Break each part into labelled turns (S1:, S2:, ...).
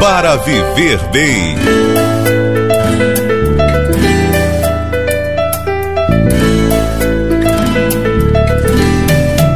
S1: para viver bem.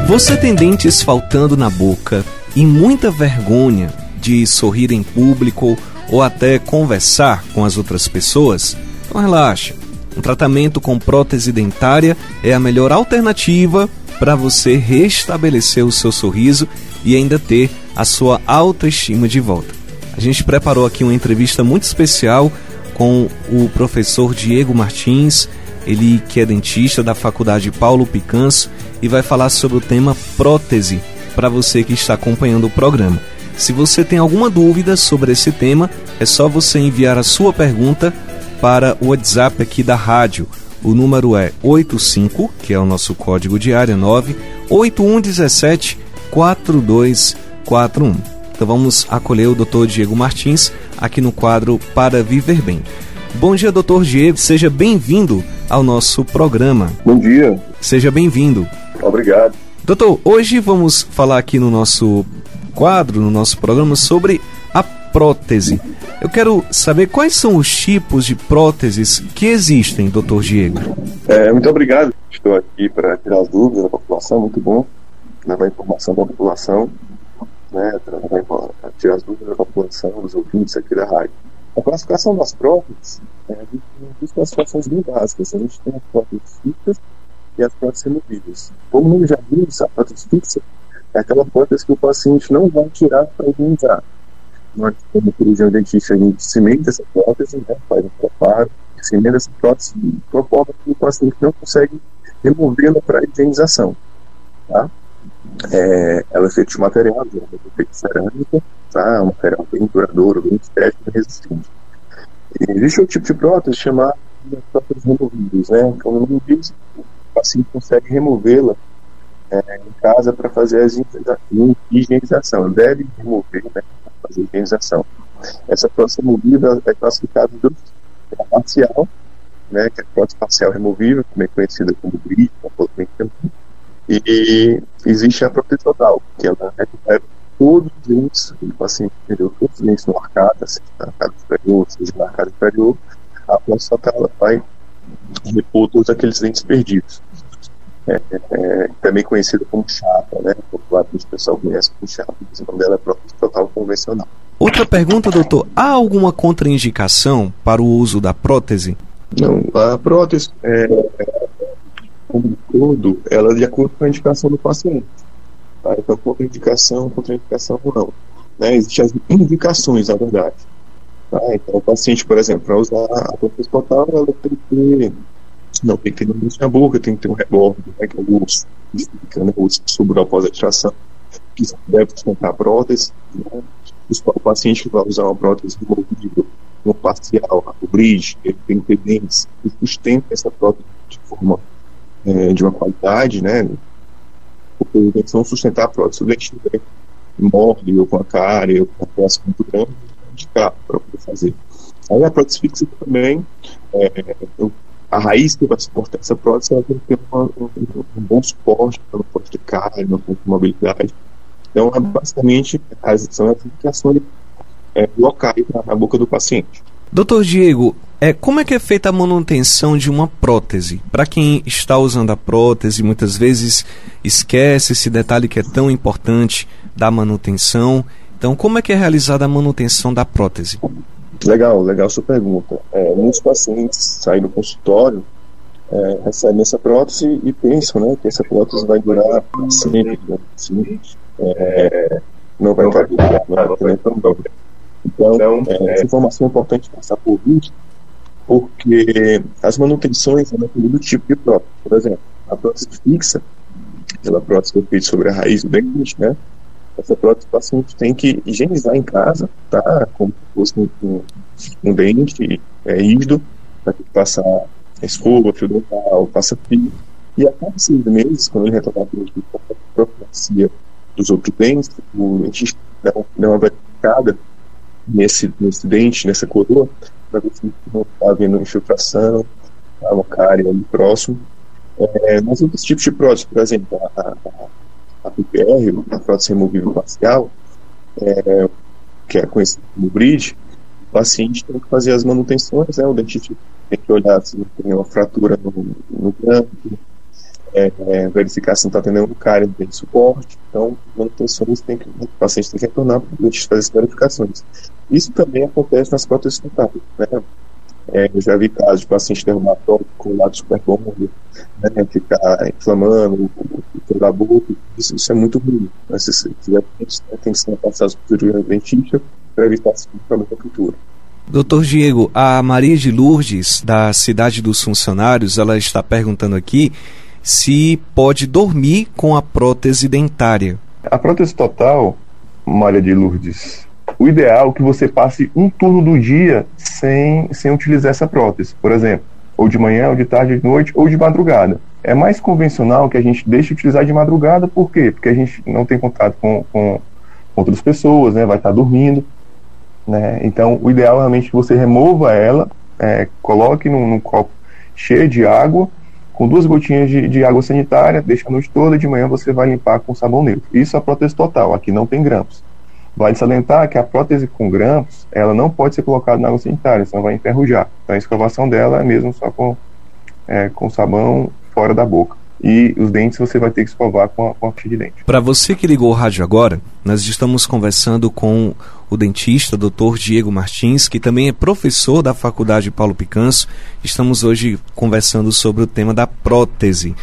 S2: Você tem dentes faltando na boca e muita vergonha de sorrir em público ou até conversar com as outras pessoas? Então relaxa. Um tratamento com prótese dentária é a melhor alternativa para você restabelecer o seu sorriso e ainda ter a sua autoestima de volta. A gente preparou aqui uma entrevista muito especial com o professor Diego Martins, ele que é dentista da Faculdade Paulo Picanso e vai falar sobre o tema prótese para você que está acompanhando o programa. Se você tem alguma dúvida sobre esse tema, é só você enviar a sua pergunta para o WhatsApp aqui da rádio. O número é 85, que é o nosso código de área 9 8117 4241. Então vamos acolher o Dr. Diego Martins aqui no quadro Para Viver Bem. Bom dia, doutor Diego. Seja bem-vindo ao nosso programa.
S3: Bom dia.
S2: Seja bem-vindo.
S3: Obrigado.
S2: Doutor, hoje vamos falar aqui no nosso quadro, no nosso programa, sobre a prótese. Eu quero saber quais são os tipos de próteses que existem, doutor Diego.
S3: É, muito obrigado. Estou aqui para tirar as dúvidas da população, muito bom levar informação da população, né, tirar as dúvidas da população, dos ouvintes aqui da rádio. A classificação das próteses, é, a gente tem duas classificações bem básicas. A gente tem as próteses fixas e as próteses removíveis. Como nome já diz, a prótese fixa é aquela prótese que o paciente não vai tirar para higienizar. Nós, como cirurgião dentista, a gente cimenta essa prótese, né, faz um preparo, cimenta essa prótese e provoca que o paciente não consegue removê-la para higienização. Tá? É, ela é feita de material, geralmente é feita de cerâmica, tá? um material bem duradouro, bem estético e resistente. Existe um tipo de prótese chamada próteses removíveis, né? Como o nome diz, o paciente consegue removê-la é, em casa para fazer a higienização. Deve remover, né, para fazer a higienização. Essa prótese removida é classificada em é parcial, né, que é a prótese parcial removível, também conhecida como bridge, como e existe a prótese total, que ela recupera todos os dentes do paciente perdeu todos os dentes no arcada, seja na arcada superior, seja na arcada inferior, a prótese total ela vai repor todos aqueles dentes perdidos. É, é, é também conhecida como chapa, né? Popularmente o pessoal conhece como chapa, o nome dela é prótese total convencional.
S2: Outra pergunta, doutor: há alguma contraindicação para o uso da prótese?
S3: Não, a prótese é, como todo, ela é de acordo com a indicação do paciente. Tá? Então, contraindicação, contraindicação não. Né? Existem as indicações, na verdade. Tá? Então, o paciente, por exemplo, para usar a prótese total, ela tem que ter, não tem que ter no na boca, tem que ter um rebordo, né, que é o osso, né, o osso após a extração, que deve sustentar a prótese. Né? O paciente que vai usar uma prótese removível, um parcial, o bridge, ele tem que ter dentes que sustentem essa prótese de forma é, de uma qualidade, né? Porque dentes vão sustentar a prótese. Se o dente tiver morde ou com a cara ou com a prótese muito grande, indicar para poder fazer. Aí a prótese fixa também, é, a raiz que vai suportar essa prótese ela tem que ter uma, um, um, bom suporte, ela não pode ter carne, não pode mobilidade. Então, é, basicamente, as, são as indicações é, locais na, na boca do paciente.
S2: Doutor Diego, é, como é que é feita a manutenção de uma prótese? Para quem está usando a prótese, muitas vezes esquece esse detalhe que é tão importante da manutenção. Então, como é que é realizada a manutenção da prótese?
S3: Legal, legal sua pergunta. É, muitos pacientes saem do consultório, é, recebem essa prótese e pensam né, que essa prótese vai durar sempre, né, assim, é, não vai durar, não vai ter problema. Então, é, essa informação é importante passar por vídeo, porque as manutenções são dependem do tipo de prótese. Por exemplo, a prótese fixa, aquela prótese que é feita sobre a raiz do dente, né? Essa prótese o paciente tem que higienizar em casa, tá? Como se fosse um, um, dente é, rígido, para passar escova, fio dental, passa fio. E a cada seis meses, quando ele retornar para a profilaxia dos outros dentes, o dentista dá uma verificada nesse, nesse dente, nessa coroa, para ver se não está havendo infiltração, tá uma cárie ali próximo. É, mas outros tipos de prótese, por exemplo, a, a, a PPR, a prótese removível parcial, é,
S4: que é conhecido como bridge, o paciente tem que fazer as manutenções, né? O dentista tem que olhar se não tem uma fratura no, no grampo, é, é, verificar se não está nenhum cárie no de suporte. Então, manutenções tem que, o paciente tem que retornar para o dentista fazer essas verificações. Isso também acontece nas próteses dentárias, né? É, eu já vi casos de paciente prótese com o lado super bom, né, ficar inflamando o boca, isso, isso, é muito ruim. Mas se tiver né, tem que ser passado por cirurgia dentista para evitar esse problema futuro.
S2: Doutor Diego, a Maria de Lourdes, da Cidade dos Funcionários, ela está perguntando aqui se pode dormir com a prótese dentária.
S3: A prótese total, Maria de Lourdes, o ideal é que você passe um turno do dia sem, sem utilizar essa prótese, por exemplo, ou de manhã, ou de tarde, de noite, ou de madrugada. É mais convencional que a gente deixe de utilizar de madrugada, por quê? Porque a gente não tem contato com, com outras pessoas, né? vai estar dormindo. Né? Então, o ideal é realmente que você remova ela, é, coloque num, num, copo cheio de água, com duas gotinhas de, de, água sanitária, deixa a noite toda, de manhã você vai limpar com sabão neutro. Isso é a prótese total, aqui não tem grampos. Vale salientar que a prótese com grampos, ela não pode ser colocada na água sanitária, senão vai enferrujar. Então a escovação dela é mesmo só com, é, com sabão fora da boca. E os dentes você vai ter que escovar com a, com a de dente.
S2: Para você que ligou o rádio agora, nós estamos conversando com o dentista Dr. Diego Martins, que também é professor da Faculdade Paulo Picanso. Estamos hoje conversando sobre o tema da prótese.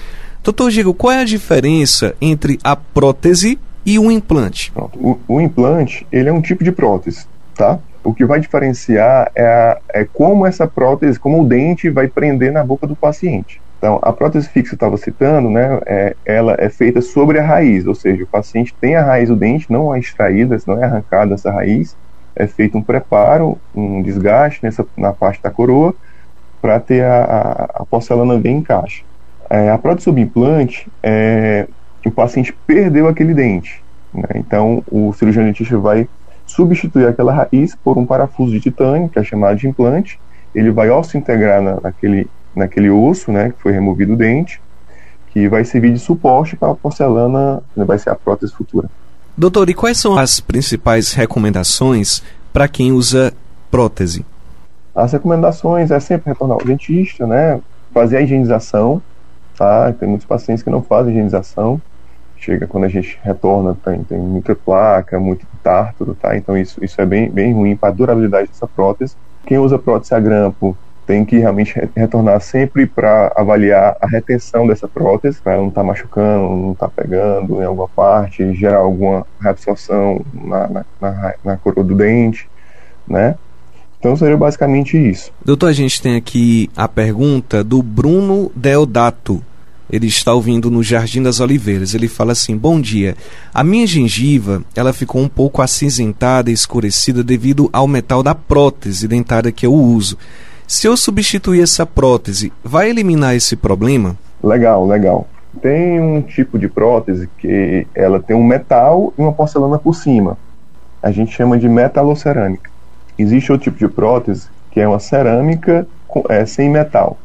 S2: Doutor Diego, qual é a diferença entre a prótese e o implante?
S3: O, o, implante, ele é um tipo de prótese, tá? O que vai diferenciar é, a, é como essa prótese, como o dente vai prender na boca do paciente. Então, a prótese fixa que eu estava citando, né, é, ela é feita sobre a raiz, ou seja, o paciente tem a raiz do dente, não é extraída, não é arrancada essa raiz, é feito um preparo, um desgaste nessa, na parte da coroa, para ter a, a, a, porcelana bem em caixa. É, a prótese sob implante é, o paciente perdeu aquele dente. Né? Então, o cirurgião dentista vai substituir aquela raiz por um parafuso de titânio, que é chamado de implante. Ele vai se integrar na, naquele, naquele osso, né, que foi removido o dente, que vai servir de suporte para a porcelana, né, vai ser a prótese futura.
S2: Doutor, e quais são as principais recomendações para quem usa prótese?
S3: As recomendações é sempre retornar ao dentista, né, fazer a higienização, tá? Tem muitos pacientes que não fazem higienização, chega quando a gente retorna, tem, tem muita placa, muito tártaro, tá? Então isso, isso é bem, bem ruim para a durabilidade dessa prótese. Quem usa prótese a grampo tem que realmente retornar sempre para avaliar a retenção dessa prótese, para não estar tá machucando, não estar tá pegando em alguma parte, gerar alguma reabsorção na, na, na, na coroa do dente, né? Então seria basicamente isso.
S2: Doutor, a gente tem aqui a pergunta do Bruno Deodato ele está ouvindo no Jardim das Oliveiras. Ele fala assim: Bom dia. A minha gengiva ela ficou um pouco acinzentada e escurecida devido ao metal da prótese dentária que eu uso. Se eu substituir essa prótese, vai eliminar esse problema?
S3: Legal, legal. Tem um tipo de prótese que ela tem um metal e uma porcelana por cima. A gente chama de metalocerâmica. Existe outro tipo de prótese que é uma cerâmica é, sem metal.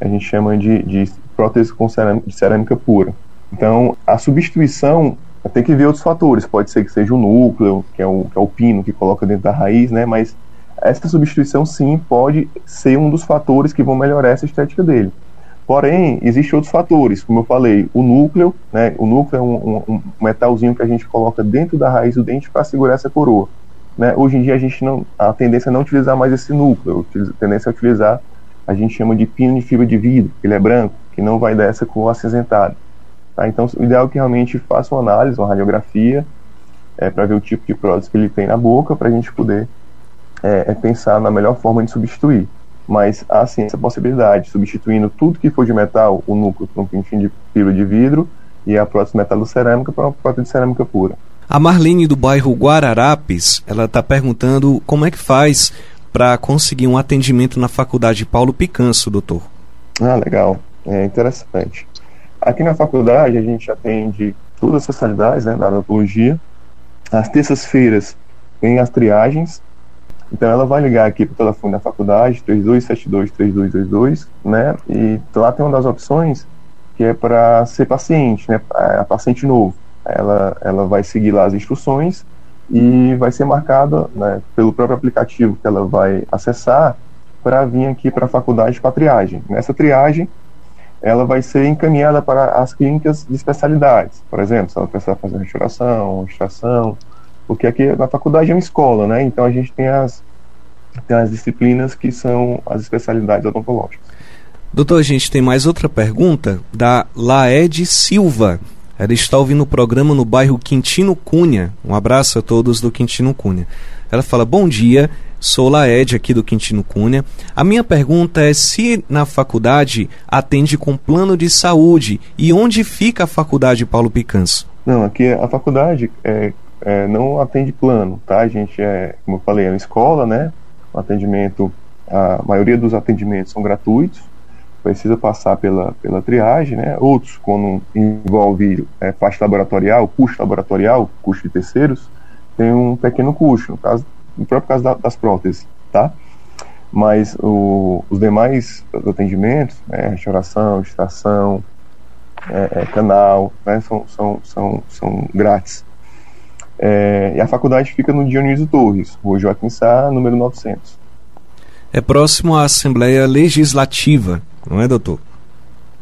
S3: A gente chama de, de prótese com cerâmica, de cerâmica pura. Então, a substituição tem que ver outros fatores. Pode ser que seja o núcleo, que é o, que é o pino que coloca dentro da raiz, né? Mas essa substituição, sim, pode ser um dos fatores que vão melhorar essa estética dele. Porém, existem outros fatores, como eu falei, o núcleo, né? O núcleo é um, um, um metalzinho que a gente coloca dentro da raiz do dente para segurar essa coroa. Né? Hoje em dia a gente não, a tendência é não utilizar mais esse núcleo, a tendência é utilizar a gente chama de pino de fibra de vidro, que ele é branco, que não vai dar essa cor acinzentada. Tá? Então, o ideal é que realmente faça uma análise, uma radiografia, é, para ver o tipo de prótese que ele tem na boca, para a gente poder é, é, pensar na melhor forma de substituir. Mas há sim essa possibilidade, substituindo tudo que for de metal, o núcleo por um pintinho de fibra de vidro e a prótese metalocerâmica para uma prótese de cerâmica pura.
S2: A Marlene do bairro Guararapes, ela está perguntando como é que faz para conseguir um atendimento na faculdade Paulo Picanso, doutor.
S3: Ah, legal. É interessante. Aqui na faculdade a gente atende todas as especialidades né, da odontologia. Às terças-feiras tem as triagens. Então ela vai ligar aqui para o telefone da faculdade, 3272-3222, né? E lá tem uma das opções que é para ser paciente, né? A paciente novo. Ela, ela vai seguir lá as instruções e vai ser marcada né, pelo próprio aplicativo que ela vai acessar para vir aqui para a faculdade para triagem. Nessa triagem, ela vai ser encaminhada para as clínicas de especialidades. Por exemplo, se ela precisar fazer restauração, extração, porque aqui na faculdade é uma escola, né? Então a gente tem as, tem as disciplinas que são as especialidades odontológicas.
S2: Doutor, a gente tem mais outra pergunta da Laed Silva. Ela está ouvindo o programa no bairro Quintino Cunha. Um abraço a todos do Quintino Cunha. Ela fala: Bom dia, sou Laed aqui do Quintino Cunha. A minha pergunta é se na faculdade atende com plano de saúde e onde fica a faculdade Paulo Picanso?
S3: Não, aqui a faculdade é, é, não atende plano, tá? A gente é, como eu falei, é uma escola, né? O atendimento, a maioria dos atendimentos são gratuitos precisa passar pela, pela triagem, né? Outros, quando envolve é, parte laboratorial, custo laboratorial, custo de terceiros, tem um pequeno custo, no, caso, no próprio caso da, das próteses, tá? Mas o, os demais atendimentos, né, restauração, extração, é, é, canal, né, são, são, são, são grátis. É, e a faculdade fica no Dionísio Torres, Rua Joaquim Sá, número 900.
S2: É próximo à Assembleia Legislativa, não é, doutor?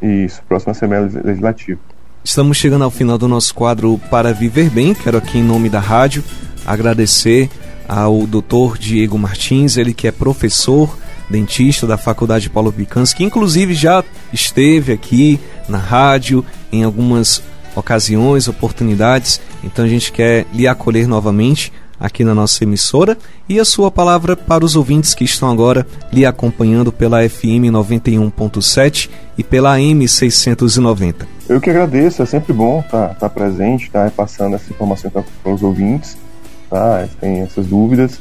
S3: Isso, próxima Assembleia Legislativa.
S2: Estamos chegando ao final do nosso quadro Para Viver Bem. Quero aqui, em nome da rádio, agradecer ao doutor Diego Martins, ele que é professor, dentista da Faculdade Paulo Picans, que inclusive já esteve aqui na rádio em algumas ocasiões, oportunidades. Então a gente quer lhe acolher novamente aqui na nossa emissora e a sua palavra para os ouvintes que estão agora lhe acompanhando pela FM 91.7 e pela AM 690.
S3: Eu que agradeço, é sempre bom estar tá, tá presente, estar tá repassando essa informação para os ouvintes, tá? Tem essas dúvidas.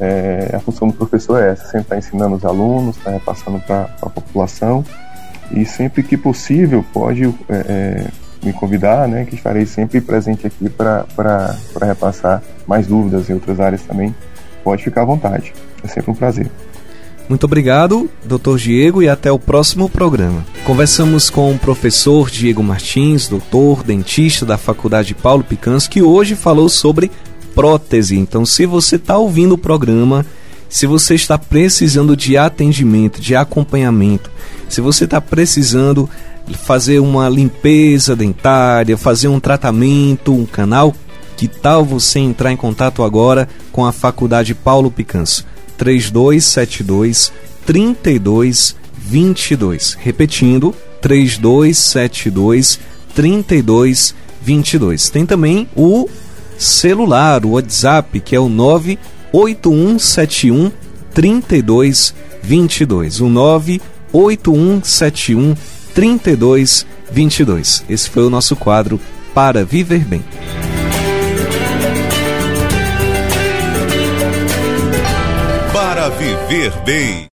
S3: É, a função do professor é essa, sempre estar tá ensinando os alunos, estar tá repassando para a população e sempre que possível pode é, é, me convidar, né, que estarei sempre presente aqui para repassar mais dúvidas em outras áreas também. Pode ficar à vontade, é sempre um prazer.
S2: Muito obrigado, Dr. Diego, e até o próximo programa. Conversamos com o professor Diego Martins, doutor, dentista da Faculdade Paulo Picans, que hoje falou sobre prótese. Então, se você está ouvindo o programa, se você está precisando de atendimento, de acompanhamento, se você está precisando fazer uma limpeza dentária, fazer um tratamento, um canal, que tal você entrar em contato agora com a Faculdade Paulo Picanso? 3272 3222. Repetindo, 3272 3222. Tem também o celular, o WhatsApp, que é o 98171 3222. O 98171 3222. Esse foi o nosso quadro Para Viver Bem.
S1: Para Viver Bem.